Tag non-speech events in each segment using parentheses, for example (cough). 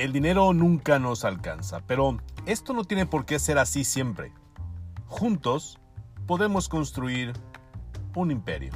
El dinero nunca nos alcanza, pero esto no tiene por qué ser así siempre. Juntos podemos construir un imperio.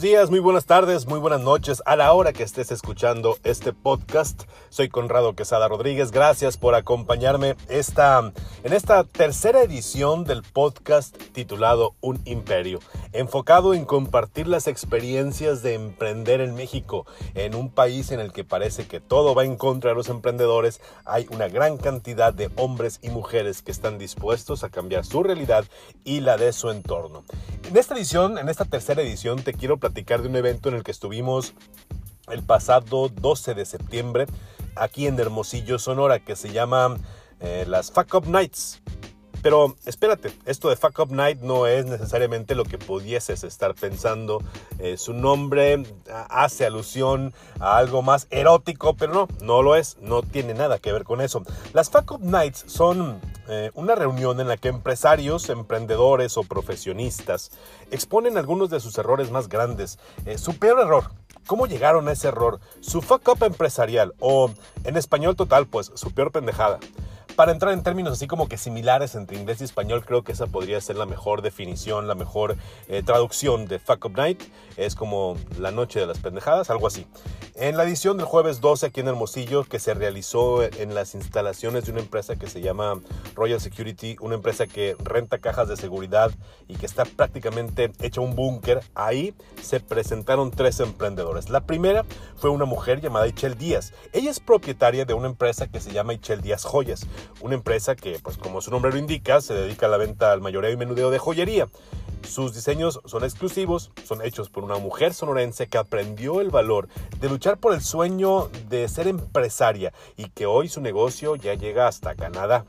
Buenos días, muy buenas tardes, muy buenas noches a la hora que estés escuchando este podcast. Soy Conrado Quesada Rodríguez. Gracias por acompañarme esta, en esta tercera edición del podcast titulado Un Imperio, enfocado en compartir las experiencias de emprender en México, en un país en el que parece que todo va en contra de los emprendedores. Hay una gran cantidad de hombres y mujeres que están dispuestos a cambiar su realidad y la de su entorno. En esta edición, en esta tercera edición, te quiero platicar de un evento en el que estuvimos el pasado 12 de septiembre aquí en Hermosillo, Sonora, que se llama eh, las Fuck Up Nights. Pero espérate, esto de Fuck Up Night no es necesariamente lo que pudieses estar pensando. Eh, su nombre hace alusión a algo más erótico, pero no, no lo es, no tiene nada que ver con eso. Las Fuck Up Nights son eh, una reunión en la que empresarios, emprendedores o profesionistas exponen algunos de sus errores más grandes, eh, su peor error, ¿Cómo llegaron a ese error? Su fuck up empresarial o en español total, pues su peor pendejada para entrar en términos así como que similares entre inglés y español, creo que esa podría ser la mejor definición, la mejor eh, traducción de Fuck Up Night. Es como la noche de las pendejadas, algo así. En la edición del jueves 12 aquí en Hermosillo, que se realizó en las instalaciones de una empresa que se llama Royal Security, una empresa que renta cajas de seguridad y que está prácticamente hecha un búnker, ahí se presentaron tres emprendedores. La primera fue una mujer llamada Ichel Díaz. Ella es propietaria de una empresa que se llama Ichel Díaz Joyas una empresa que, pues como su nombre lo indica, se dedica a la venta al mayoreo y menudeo de joyería. Sus diseños son exclusivos, son hechos por una mujer sonorense que aprendió el valor de luchar por el sueño de ser empresaria y que hoy su negocio ya llega hasta Canadá.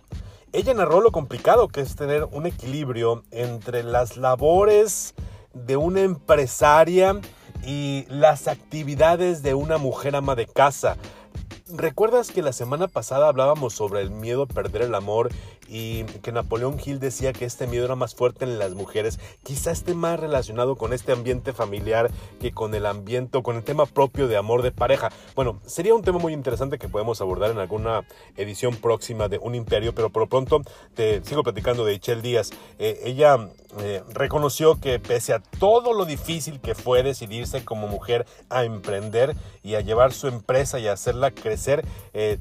Ella narró lo complicado que es tener un equilibrio entre las labores de una empresaria y las actividades de una mujer ama de casa. ¿Recuerdas que la semana pasada hablábamos sobre el miedo a perder el amor y que Napoleón Hill decía que este miedo era más fuerte en las mujeres? Quizá esté más relacionado con este ambiente familiar que con el ambiente con el tema propio de amor de pareja. Bueno, sería un tema muy interesante que podemos abordar en alguna edición próxima de Un Imperio, pero por lo pronto te sigo platicando de Michelle Díaz. Eh, ella eh, reconoció que pese a todo lo difícil que fue decidirse como mujer a emprender y a llevar su empresa y a hacerla crecer, eh,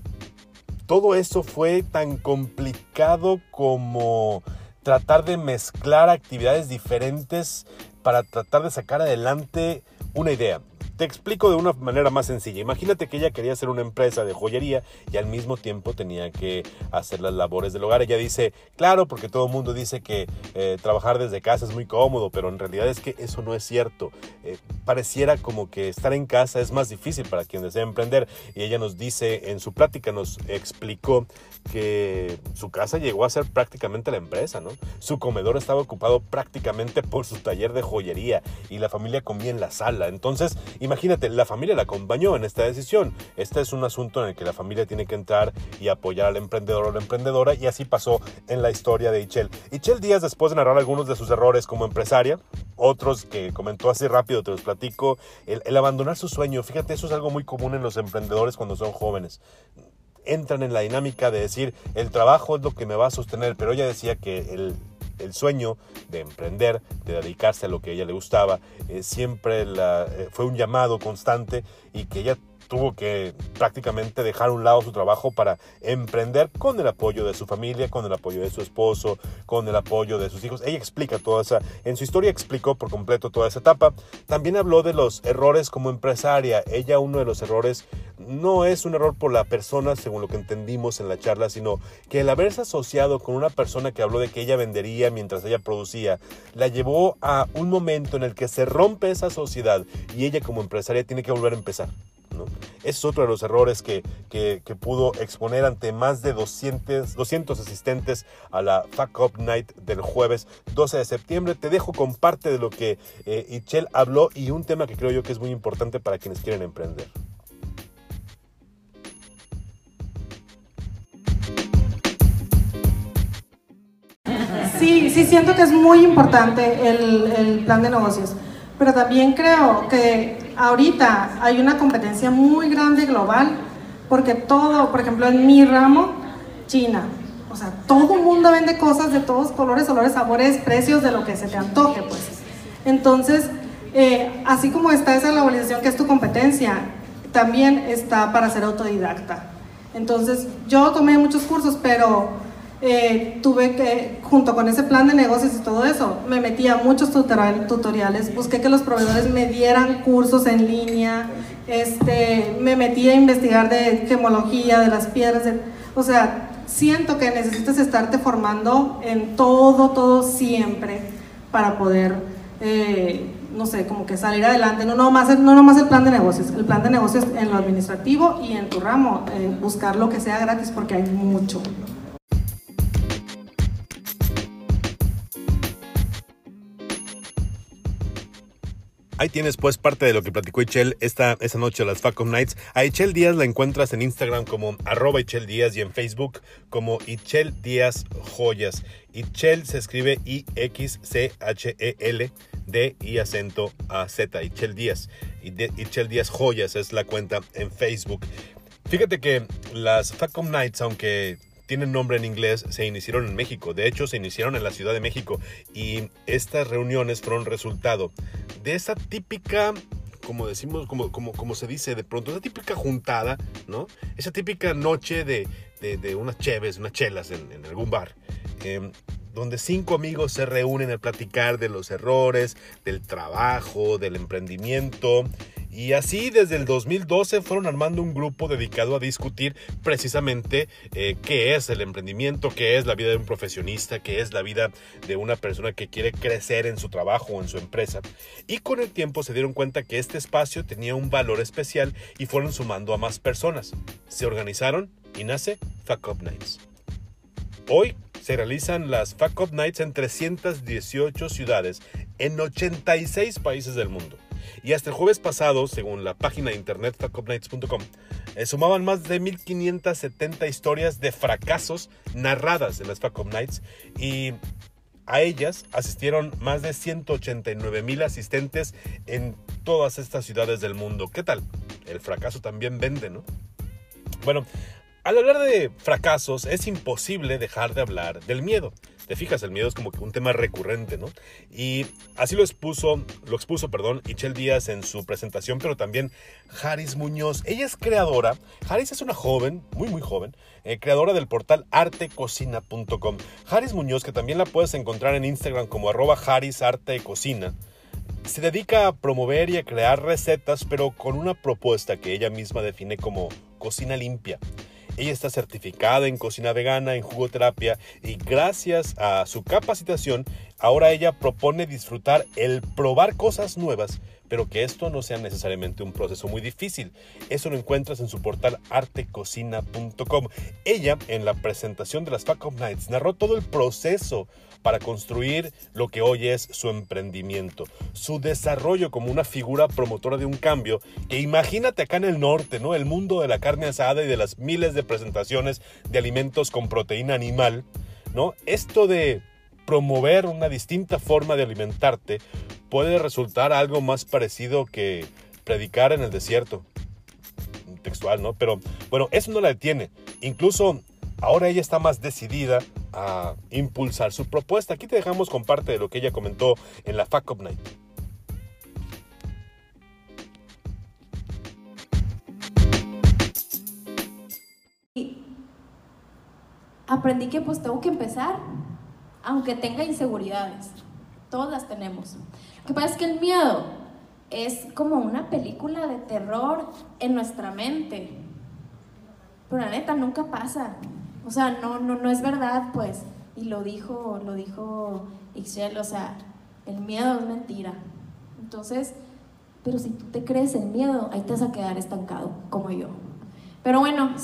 todo eso fue tan complicado como tratar de mezclar actividades diferentes para tratar de sacar adelante una idea. Te explico de una manera más sencilla. Imagínate que ella quería hacer una empresa de joyería y al mismo tiempo tenía que hacer las labores del hogar. Ella dice, claro, porque todo el mundo dice que eh, trabajar desde casa es muy cómodo, pero en realidad es que eso no es cierto. Eh, pareciera como que estar en casa es más difícil para quien desea emprender. Y ella nos dice, en su plática nos explicó que su casa llegó a ser prácticamente la empresa, ¿no? Su comedor estaba ocupado prácticamente por su taller de joyería y la familia comía en la sala. Entonces, Imagínate, la familia la acompañó en esta decisión. Este es un asunto en el que la familia tiene que entrar y apoyar al emprendedor o la emprendedora y así pasó en la historia de Ichel. Ichel Díaz, después de narrar algunos de sus errores como empresaria, otros que comentó así rápido, te los platico, el, el abandonar su sueño, fíjate, eso es algo muy común en los emprendedores cuando son jóvenes entran en la dinámica de decir el trabajo es lo que me va a sostener, pero ella decía que el, el sueño de emprender, de dedicarse a lo que a ella le gustaba, eh, siempre la, eh, fue un llamado constante y que ella tuvo que prácticamente dejar a un lado su trabajo para emprender con el apoyo de su familia, con el apoyo de su esposo, con el apoyo de sus hijos. Ella explica toda esa, en su historia explicó por completo toda esa etapa. También habló de los errores como empresaria. Ella uno de los errores no es un error por la persona, según lo que entendimos en la charla, sino que el haberse asociado con una persona que habló de que ella vendería mientras ella producía, la llevó a un momento en el que se rompe esa sociedad y ella como empresaria tiene que volver a empezar. Es otro de los errores que, pudo exponer ante más de 200, 200 asistentes a la Fuck Up Night del jueves 12 de septiembre. Te dejo con parte de lo que eh, Ichel habló y un tema que creo yo que es muy importante para quienes quieren emprender. sí, sí siento que es muy importante el plan de negocios, pero también creo que ahorita hay una competencia muy grande global, porque todo, por ejemplo, en mi ramo, China, o sea, todo el mundo vende cosas de todos colores, olores, sabores, precios, de lo que se te antoje, pues. Entonces, eh, así como está esa globalización que es tu competencia, también está para ser autodidacta. Entonces, yo tomé muchos cursos, pero eh, tuve que, junto con ese plan de negocios y todo eso, me metí a muchos tutoriales, busqué que los proveedores me dieran cursos en línea, este, me metí a investigar de gemología, de las piedras, o sea, siento que necesitas estarte formando en todo, todo siempre para poder, eh, no sé, como que salir adelante. No nomás, no nomás el plan de negocios, el plan de negocios en lo administrativo y en tu ramo, buscar lo que sea gratis porque hay mucho. Ahí tienes pues parte de lo que platicó Ichel esta, noche las Facom Nights. A Ichel Díaz la encuentras en Instagram como arroba Ichel Díaz y en Facebook como Ichel Díaz Joyas. Ichel se escribe I-X-C-H-E-L D y acento A Z. Ichel Díaz. Ichel Díaz Joyas es la cuenta en Facebook. Fíjate que las Facom Nights, aunque tienen nombre en inglés, se iniciaron en México. De hecho, se iniciaron en la Ciudad de México y estas reuniones fueron resultado de esa típica como decimos, como, como, como se dice de pronto, esa típica juntada, ¿no? Esa típica noche de, de, unas cheves, unas chelas en, algún bar, em, donde cinco amigos se reúnen a platicar de los errores, del trabajo, del emprendimiento y así desde el 2012 fueron armando un grupo dedicado a discutir precisamente eh, qué es el emprendimiento, qué es la vida de un profesionista, qué es la vida de una persona que quiere crecer en su trabajo o en su empresa. Y con el tiempo se dieron cuenta que este espacio tenía un valor especial y fueron sumando a más personas. Se organizaron y nace Fuck Up Nights. Hoy se realizan las Fuck Up Nights en 318 ciudades en 86 países del mundo. Y hasta el jueves pasado, según la página de internet fuckupnights.com, eh, sumaban más de 1570 historias de fracasos narradas en las Fuck Nights y a ellas asistieron más de 189 mil asistentes en todas estas ciudades del mundo. ¿Qué tal? El fracaso también vende, ¿no? Bueno, al hablar de fracasos es imposible dejar de hablar del miedo. Te fijas, el miedo es como un tema recurrente, ¿no? Y así lo expuso, lo expuso, perdón, Ichel Díaz en su presentación, pero también Haris Muñoz. Ella es creadora, Haris es una joven, muy muy joven, eh, creadora del portal artecocina.com. Haris Muñoz, que también la puedes encontrar en Instagram como arroba Haris Arte Cocina se dedica a promover y a crear recetas, pero con una propuesta que ella misma define como cocina limpia. Ella está certificada en cocina vegana, en jugoterapia y gracias a su capacitación, ahora ella propone disfrutar el probar cosas nuevas, pero que esto no sea necesariamente un proceso muy difícil. Eso lo encuentras en su portal artecocina.com. Ella, en la presentación de las Fuck Nights, narró todo el proceso para construir lo que hoy es su emprendimiento, su desarrollo como una figura promotora de un cambio que imagínate acá en el norte, ¿no? El mundo de la carne asada y de las miles de presentaciones de alimentos con proteína animal, ¿no? Esto de promover una distinta forma de alimentarte puede resultar algo más parecido que predicar en el desierto textual, ¿no? Pero bueno, eso no la detiene. Incluso ahora ella está más decidida a impulsar su propuesta. Aquí te dejamos con parte de lo que ella comentó en la Fuck Up Night. Aprendí que pues tengo que empezar, aunque tenga inseguridades. Todas las tenemos. Lo que pasa es que el miedo es como una película de terror en nuestra mente. Pero la neta nunca pasa. O sea, no, no, no es verdad, pues. Y lo dijo, lo dijo Ixchel, o sea, el miedo es mentira. Entonces, pero si tú te crees el miedo, ahí te vas a quedar estancado, como yo. Pero bueno,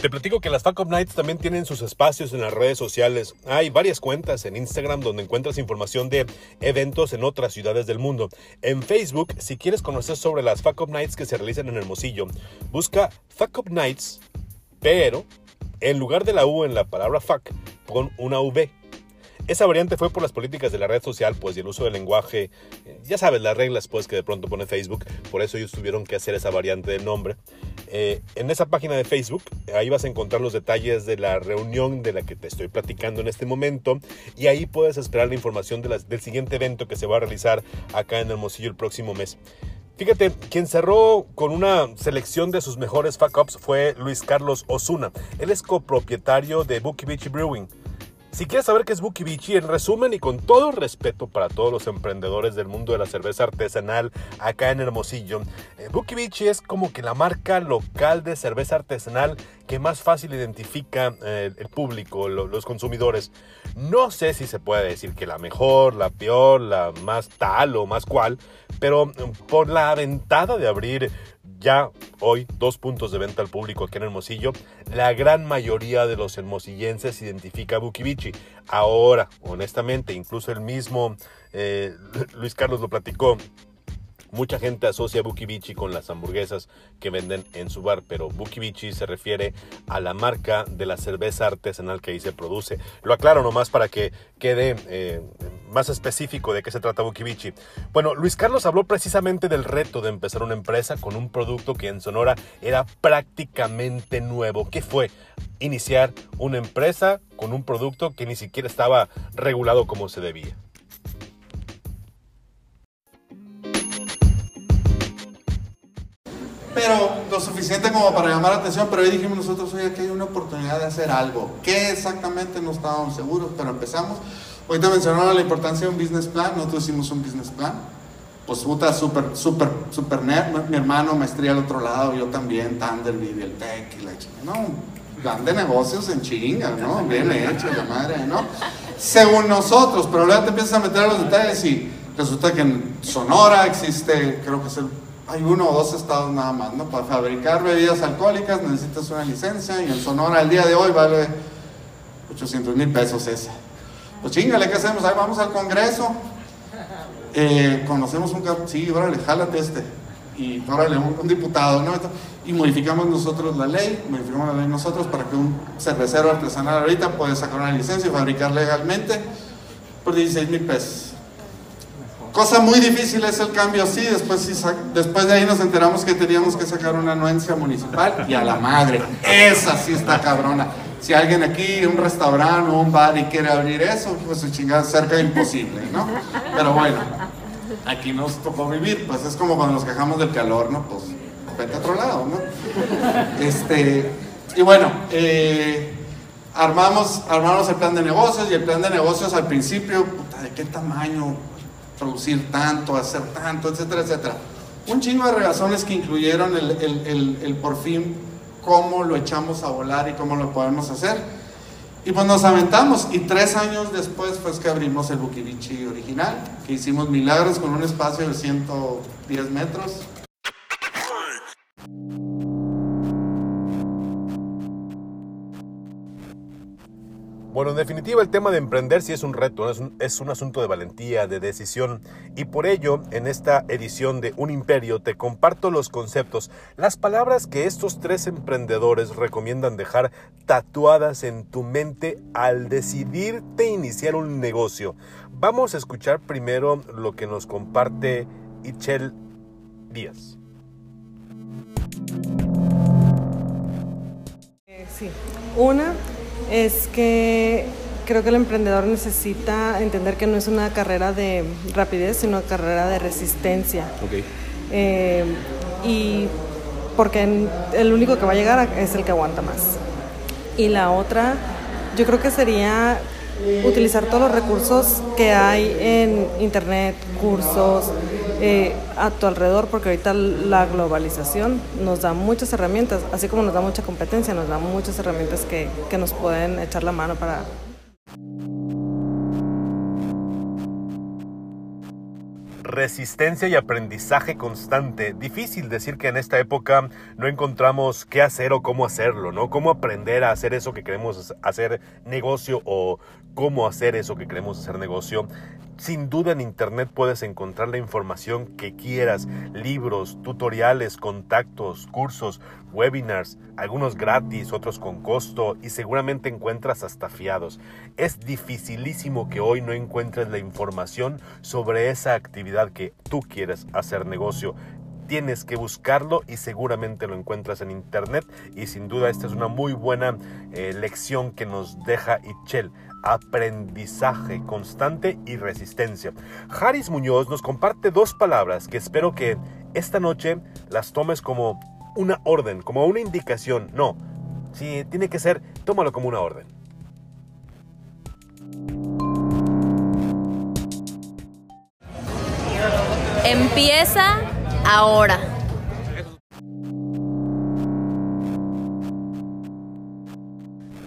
Te platico que las Up Nights también tienen sus espacios en las redes sociales. Hay varias cuentas en Instagram donde encuentras información de eventos en otras ciudades del mundo. En Facebook, si quieres conocer sobre las Up Nights que se realizan en Hermosillo, busca Up Nights, pero en lugar de la U en la palabra fuck, pon una V esa variante fue por las políticas de la red social, pues y el uso del lenguaje, eh, ya sabes, las reglas pues que de pronto pone Facebook, por eso ellos tuvieron que hacer esa variante de nombre. Eh, en esa página de Facebook, ahí vas a encontrar los detalles de la reunión de la que te estoy platicando en este momento y ahí puedes esperar la información de del siguiente evento que se va a realizar acá en Hermosillo el próximo mes. Fíjate, quien cerró con una selección de sus mejores fuck fue Luis Carlos Osuna. Él es copropietario de Bookie Beach Brewing. Si quieres saber qué es Buki Bichi, en resumen y con todo respeto para todos los emprendedores del mundo de la cerveza artesanal acá en Hermosillo, eh, Buki Bichi es como que la marca local de cerveza artesanal que más fácil identifica eh, el público, los consumidores. No sé si se puede decir que la mejor, la peor, la más tal o más cual, pero mm, por la aventada de abrir ya hoy dos puntos de venta al público aquí en Hermosillo, la gran mayoría de los hermosillenses identifica a Bukibichi. Ahora, honestamente, incluso el mismo eh, (laughs) Luis Carlos lo platicó, Mucha gente asocia Bukibichi con las hamburguesas que venden en su bar, pero Bukibichi se refiere a la marca de la cerveza artesanal que ahí se produce. Lo aclaro nomás para que quede eh, más específico de qué se trata Bukibichi. Bueno, Luis Carlos habló precisamente del reto de empezar una empresa con un producto que en Sonora era prácticamente nuevo. ¿Qué fue? Iniciar una empresa con un producto que ni siquiera estaba regulado como se debía. Pero lo suficiente como para llamar la atención, pero ahí dijimos nosotros, oye, aquí hay una oportunidad de hacer algo. ¿Qué exactamente? No estábamos seguros, pero empezamos. Ahorita mencionaron la importancia de un business plan, nosotros hicimos un business plan. Pues puta, súper, súper, súper nerd, mi hermano maestría al otro lado, yo también, Thunderbird, el Tech y la chinga, no, plan de negocios en chinga, ¿no? Bien hecho, la madre, ¿no? Según nosotros, pero luego te empiezas a meter a los detalles y resulta que en Sonora existe, creo que es el hay uno o dos estados nada más, ¿no? Para fabricar bebidas alcohólicas necesitas una licencia y en Sonora el día de hoy vale 800 mil pesos esa. Pues chingale, ¿qué hacemos? Ahí vamos al Congreso, eh, conocemos un... Sí, órale, jálate este. Y órale, un, un diputado, ¿no? Y modificamos nosotros la ley, modificamos la ley nosotros para que un cervecero artesanal ahorita pueda sacar una licencia y fabricar legalmente por 16 mil pesos. Cosa muy difícil es el cambio así, después, después de ahí nos enteramos que teníamos que sacar una anuencia municipal y a la madre, esa sí está cabrona. Si alguien aquí, un restaurante o un bar y quiere abrir eso, pues su chingada cerca imposible, ¿no? Pero bueno, aquí nos tocó vivir, pues es como cuando nos quejamos del calor, ¿no? Pues vete a otro lado, ¿no? Este, y bueno, eh, armamos, armamos el plan de negocios y el plan de negocios al principio, puta, ¿de qué tamaño? Producir tanto, hacer tanto, etcétera, etcétera. Un chingo de razones que incluyeron el, por fin cómo lo echamos a volar y cómo lo podemos hacer. Y pues nos aventamos y tres años después fue que abrimos el Bukibichi original, que hicimos milagros con un espacio de 110 metros, Bueno, en definitiva el tema de emprender sí es un reto, es un, asunto de valentía, de decisión y por ello en esta edición de Un Imperio te comparto los conceptos, las palabras que estos tres emprendedores recomiendan dejar tatuadas en tu mente al decidirte iniciar un negocio. Vamos a escuchar primero lo que nos comparte Ichel Díaz. Sí, una es que creo que el emprendedor necesita entender que no es una carrera de rapidez, sino una carrera de resistencia. Eh, y porque el único que va a llegar es el que aguanta más. Y la otra, yo creo que sería utilizar todos los recursos que hay en internet, cursos, eh, a tu alrededor, porque ahorita la globalización nos da muchas herramientas, así como nos da mucha competencia, nos da muchas herramientas que, que nos pueden echar la mano para, Resistencia y aprendizaje constante. Difícil decir que en esta época no encontramos qué hacer o cómo hacerlo, ¿no? Cómo aprender a hacer eso que queremos hacer negocio o cómo hacer eso que queremos hacer negocio. Sin duda en Internet puedes encontrar la información que quieras, libros, tutoriales, contactos, cursos, webinars, algunos gratis, otros con costo y seguramente encuentras hasta fiados. Es dificilísimo que hoy no encuentres la información sobre esa actividad que tú quieres hacer negocio tienes que buscarlo y seguramente lo encuentras en internet y sin duda esta es una muy buena eh, lección que nos deja Itchel aprendizaje constante y resistencia. Haris Muñoz nos comparte dos palabras que espero que esta noche las tomes como una orden, como una indicación. No, si tiene que ser, tómalo como una orden. Empieza ahora.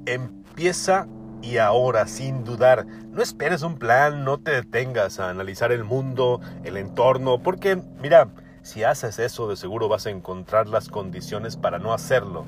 Empieza y ahora, sin dudar. No esperes un plan, no te detengas a analizar el mundo, el entorno, porque, mira, si haces eso, de seguro vas a encontrar las condiciones para no hacerlo.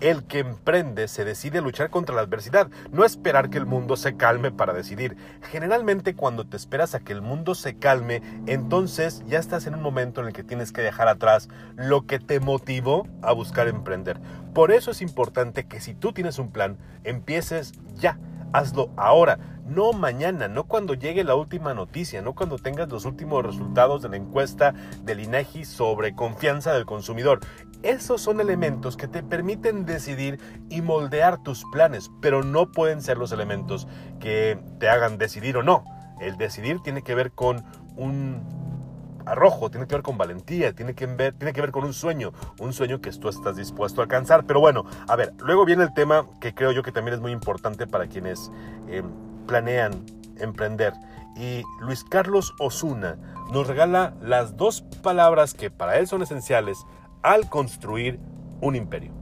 El que emprende se decide a luchar contra la adversidad, no esperar que el mundo se calme para decidir. Generalmente cuando te esperas a que el mundo se calme, entonces ya estás en un momento en el que tienes que dejar atrás lo que te motivó a buscar emprender. Por eso es importante que si tú tienes un plan, empieces ya hazlo ahora, no mañana, no cuando llegue la última noticia, no cuando tengas los últimos resultados de la encuesta del INEGI sobre confianza del consumidor. Esos son elementos que te permiten decidir y moldear tus planes, pero no pueden ser los elementos que te hagan decidir o no. El decidir tiene que ver con un arrojo, tiene que ver con valentía, tiene que, ver, tiene que ver con un sueño, un sueño que tú estás dispuesto a alcanzar. Pero bueno, a ver, luego viene el tema que creo yo que también es muy importante para quienes eh, planean emprender. Y Luis Carlos Osuna nos regala las dos palabras que para él son esenciales al construir un imperio.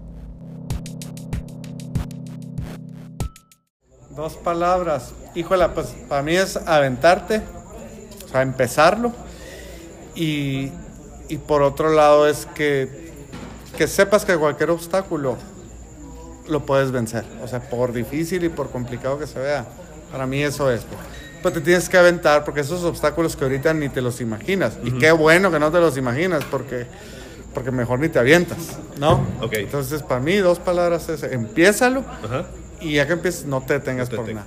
Dos palabras. Híjole, pues para mí es aventarte, o sea, empezarlo y, por otro lado es que, que sepas que cualquier obstáculo lo puedes vencer. O sea, por difícil y por complicado que se vea. Para mí eso es. Pero te tienes que aventar porque esos obstáculos que ahorita ni te los imaginas. Y qué bueno que no te los imaginas porque, porque mejor ni te avientas, ¿no? Okay. Entonces, para mí, dos palabras es, empiézalo y ya que empieces, no te detengas por nada.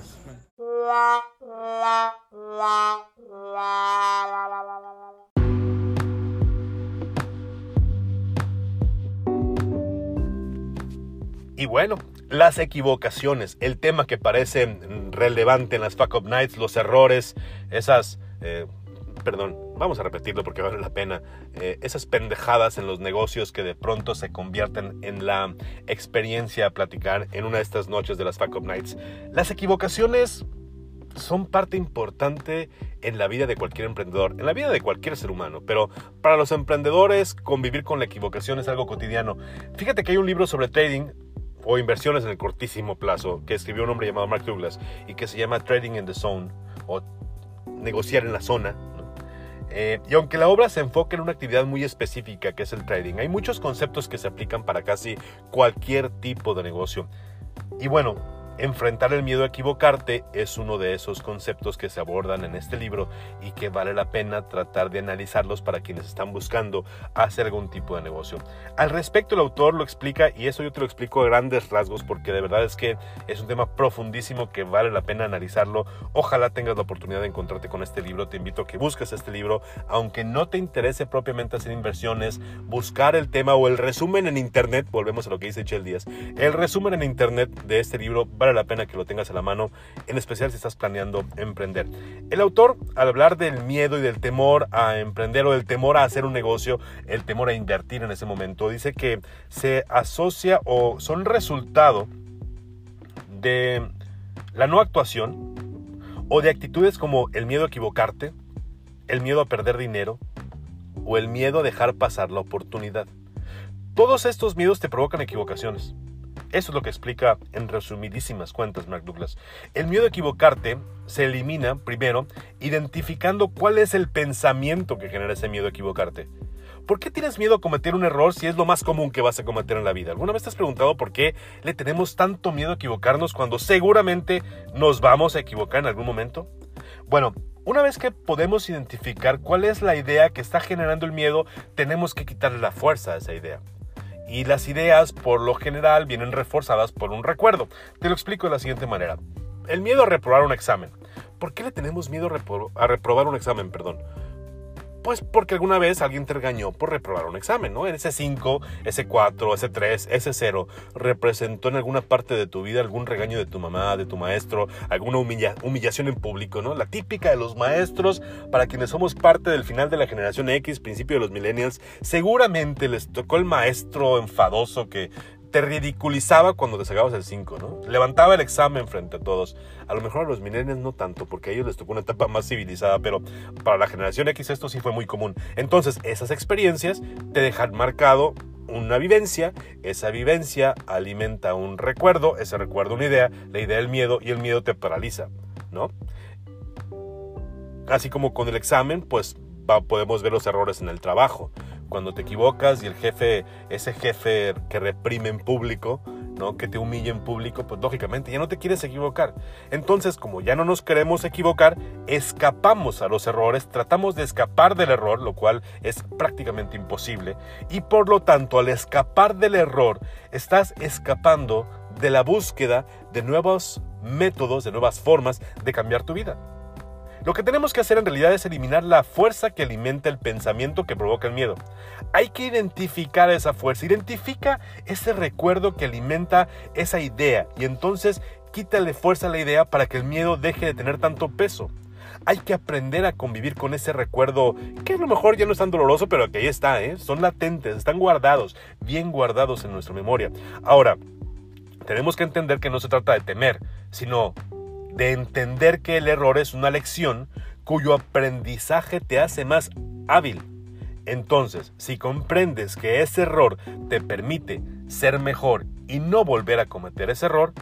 Y bueno, las equivocaciones, el tema que parece relevante en las Fuck Up Nights, los errores, esas... Eh, perdón, vamos a repetirlo porque vale la pena, eh, esas pendejadas en los negocios que de pronto se convierten en la experiencia a platicar en una de estas noches de las Fuck Up Nights. Las equivocaciones son parte importante en la vida de cualquier emprendedor, en la vida de cualquier ser humano, pero para los emprendedores convivir con la equivocación es algo cotidiano. Fíjate que hay un libro sobre trading o inversiones en el cortísimo plazo que escribió un hombre llamado Mark Douglas y que se llama Trading in the Zone o negociar en la zona. Eh, y aunque la obra se enfoca en una actividad muy específica que es el trading, hay muchos conceptos que se aplican para casi cualquier tipo de negocio. Y bueno, Enfrentar el miedo a equivocarte es uno de esos conceptos que se abordan en este libro y que vale la pena tratar de analizarlos para quienes están buscando hacer algún tipo de negocio. Al respecto el autor lo explica y eso yo te lo explico a grandes rasgos porque de verdad es que es un tema profundísimo que vale la pena analizarlo. Ojalá tengas la oportunidad de encontrarte con este libro. Te invito a que busques este libro, aunque no te interese propiamente hacer inversiones, buscar el tema o el resumen en internet, volvemos a lo que dice Chel Díaz, el resumen en internet de este libro vale la pena que lo tengas a la mano, en especial si estás planeando emprender. El autor, al hablar del miedo y del temor a emprender o del temor a hacer un negocio, el temor a invertir en ese momento, dice que se asocia o son resultado de la no actuación o de actitudes como el miedo a equivocarte, el miedo a perder dinero o el miedo a dejar pasar la oportunidad. Todos estos miedos te provocan equivocaciones. Eso es lo que explica en resumidísimas cuentas Mark Douglas. El miedo a equivocarte se elimina primero identificando cuál es el pensamiento que genera ese miedo a equivocarte. ¿Por qué tienes miedo a cometer un error si es lo más común que vas a cometer en la vida? ¿Alguna vez te has preguntado por qué le tenemos tanto miedo a equivocarnos cuando seguramente nos vamos a equivocar en algún momento? Bueno, una vez que podemos identificar cuál es la idea que está generando el miedo, tenemos que quitarle la fuerza a esa idea. Y las ideas, por lo general, vienen reforzadas por un recuerdo. Te lo explico de la siguiente manera. El miedo a reprobar un examen. ¿Por qué le tenemos miedo a, reprobar un examen? Perdón. Pues porque alguna vez alguien te regañó por reprobar un examen, ¿no? Ese 5, ese 4, ese 3, ese 0 representó en alguna parte de tu vida algún regaño de tu mamá, de tu maestro, alguna humillación en público, ¿no? La típica de los maestros, para quienes somos parte del final de la generación X, principio de los millennials, seguramente les tocó el maestro enfadoso que te ridiculizaba cuando te sacabas el 5, ¿no? Levantaba el examen frente a todos. A lo mejor a los millennials no tanto, porque a ellos les tocó una etapa más civilizada, pero para la generación X esto sí fue muy común. Entonces, esas experiencias te dejan marcado una vivencia, esa vivencia alimenta un recuerdo, ese recuerdo una idea, la idea del miedo y el miedo te paraliza, ¿no? Así como con el examen, pues podemos ver los errores en el trabajo cuando te equivocas y el jefe, ese jefe que reprime en público, ¿no? que te humilla en público, pues lógicamente ya no te quieres equivocar. Entonces, como ya no nos queremos equivocar, escapamos a los errores, tratamos de escapar del error, lo cual es prácticamente imposible, y por lo tanto, al escapar del error, estás escapando de la búsqueda de nuevos métodos, de nuevas formas de cambiar tu vida. Lo que tenemos que hacer en realidad es eliminar la fuerza que alimenta el pensamiento que provoca el miedo. Hay que identificar esa fuerza, identifica ese recuerdo que alimenta esa idea y entonces quítale fuerza a la idea para que el miedo deje de tener tanto peso. Hay que aprender a convivir con ese recuerdo que a lo mejor ya no es tan doloroso, pero que ahí está, ¿eh? son latentes, están guardados, bien guardados en nuestra memoria. Ahora, tenemos que entender que no se trata de temer, sino de entender que el error es una lección cuyo aprendizaje te hace más hábil. Entonces, si comprendes que ese error te permite ser mejor y no volver a cometer ese error,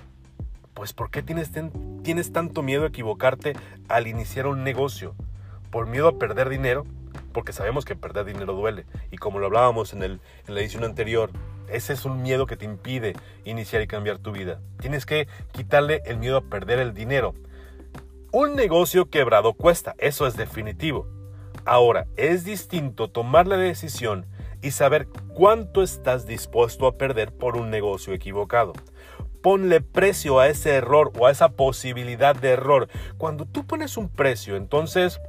pues ¿por qué tienes, tienes tanto miedo a equivocarte al iniciar un negocio? ¿Por miedo a perder dinero? Porque sabemos que perder dinero duele. Y como lo hablábamos en, el, en la edición anterior, ese es un miedo que te impide iniciar y cambiar tu vida. Tienes que quitarle el miedo a perder el dinero. Un negocio quebrado cuesta, eso es definitivo. Ahora, es distinto tomar la decisión y saber cuánto estás dispuesto a perder por un negocio equivocado. Ponle precio a ese error o a esa posibilidad de error. Cuando tú pones un precio, entonces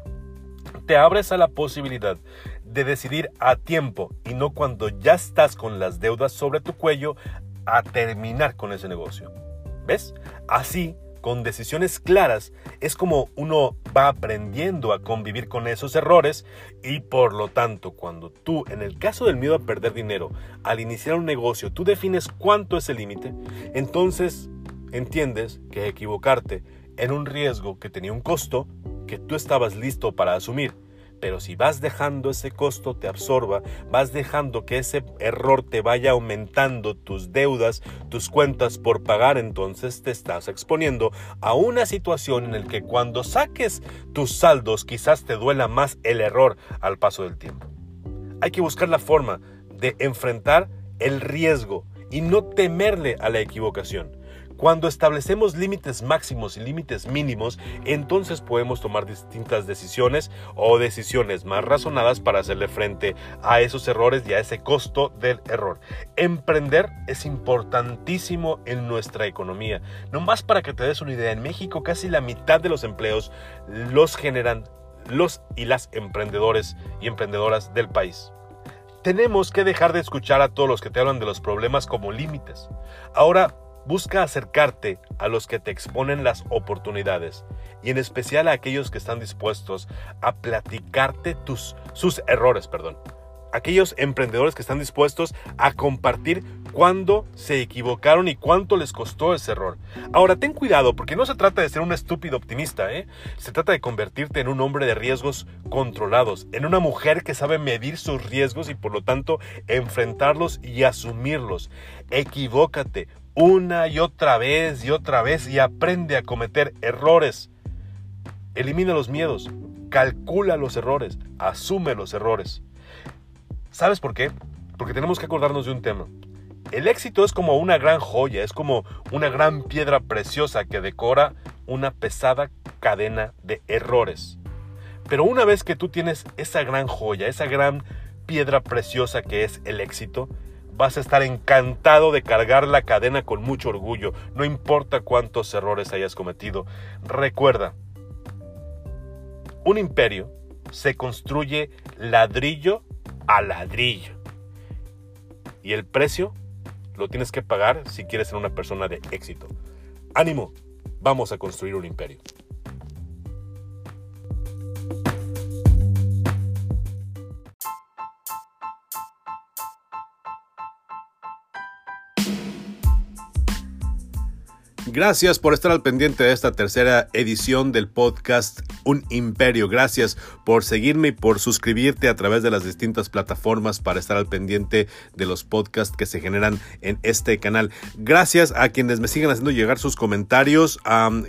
te abres a la posibilidad de decidir a tiempo y no cuando ya estás con las deudas sobre tu cuello a terminar con ese negocio. ¿Ves? Así, con decisiones claras, es como uno va aprendiendo a convivir con esos errores y por lo tanto, cuando tú, en el caso del miedo a perder dinero, al iniciar un negocio, tú defines cuánto es el límite, entonces entiendes que equivocarte en un riesgo que tenía un costo que tú estabas listo para asumir pero si vas dejando ese costo te absorba, vas dejando que ese error te vaya aumentando tus deudas, tus cuentas por pagar, entonces te estás exponiendo a una situación en la que cuando saques tus saldos quizás te duela más el error al paso del tiempo. Hay que buscar la forma de enfrentar el riesgo y no temerle a la equivocación. Cuando establecemos límites máximos y límites mínimos, entonces podemos tomar distintas decisiones o decisiones más razonadas para hacerle frente a esos errores y a ese costo del error. Emprender es importantísimo en nuestra economía. No más para que te des una idea, en México casi la mitad de los empleos los generan los y las emprendedores y emprendedoras del país. Tenemos que dejar de escuchar a todos los que te hablan de los problemas como límites. Ahora Busca acercarte a los que te exponen las oportunidades y en especial a aquellos que están dispuestos a platicarte tus, sus errores, perdón. Aquellos emprendedores que están dispuestos a compartir cuándo se equivocaron y cuánto les costó ese error. Ahora, ten cuidado porque no se trata de ser un estúpido optimista, ¿eh? Se trata de convertirte en un hombre de riesgos controlados, en una mujer que sabe medir sus riesgos y por lo tanto enfrentarlos y asumirlos. Equivócate, una y otra vez y otra vez y aprende a cometer errores. Elimina los miedos, calcula los errores, asume los errores. ¿Sabes por qué? Porque tenemos que acordarnos de un tema. El éxito es como una gran joya, es como una gran piedra preciosa que decora una pesada cadena de errores. Pero una vez que tú tienes esa gran joya, esa gran piedra preciosa que es el éxito, vas a estar encantado de cargar la cadena con mucho orgullo, no importa cuántos errores hayas cometido. Recuerda, un imperio se construye ladrillo a ladrillo. Y el precio lo tienes que pagar si quieres ser una persona de éxito. Ánimo, vamos a construir un imperio. Gracias por estar al pendiente de esta tercera edición del podcast Un Imperio. Gracias por seguirme y por suscribirte a través de las distintas plataformas para estar al pendiente de los podcasts que se generan en este canal. Gracias a quienes me siguen haciendo llegar sus comentarios.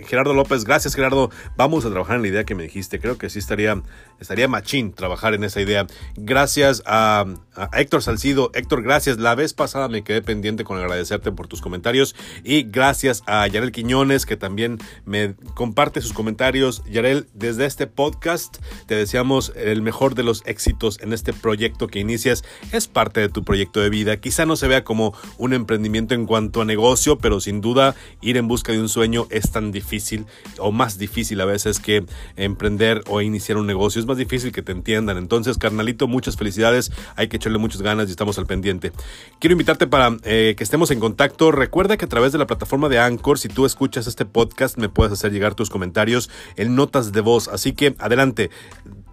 Gerardo López, gracias Gerardo. Vamos a trabajar en la idea que me dijiste. Creo que sí estaría, estaría machín trabajar en esa idea. Gracias a, a Héctor Salcido. Héctor, gracias. La vez pasada me quedé pendiente con agradecerte por tus comentarios y gracias a Yarel Quiñones, que también me comparte sus comentarios. Yarel, desde este podcast te deseamos el mejor de los éxitos en este proyecto que inicias. Es parte de tu proyecto de vida. Quizá no se vea como un emprendimiento en cuanto a negocio, pero sin duda ir en busca de un sueño es tan difícil o más difícil a veces que emprender o iniciar un negocio. Es más difícil que te entiendan. Entonces, carnalito, muchas felicidades. Hay que echarle muchas ganas y estamos al pendiente. Quiero invitarte para eh, que estemos en contacto. Recuerda que a través de la plataforma de Anchor, si tú escuchas este podcast, me puedes hacer llegar tus comentarios en notas de voz. Así que adelante,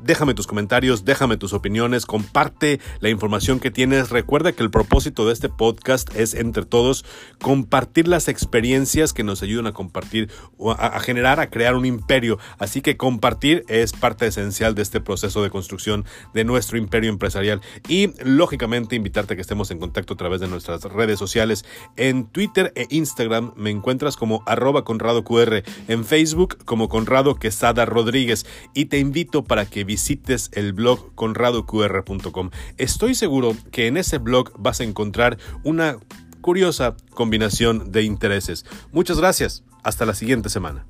Déjame tus comentarios, déjame tus opiniones, comparte la información que tienes. Recuerda que el propósito de este podcast es entre todos compartir las experiencias que nos ayudan a compartir, a, generar, a crear un imperio. Así que compartir es parte esencial de este proceso de construcción de nuestro imperio empresarial. Y lógicamente invitarte a que estemos en contacto a través de nuestras redes sociales. En Twitter e Instagram me encuentras como arroba Conrado QR, en Facebook como Conrado Quesada Rodríguez. Y te invito para que visites el blog conradoqr.com. Estoy seguro que en ese blog vas a encontrar una curiosa combinación de intereses. Muchas gracias. Hasta la siguiente semana.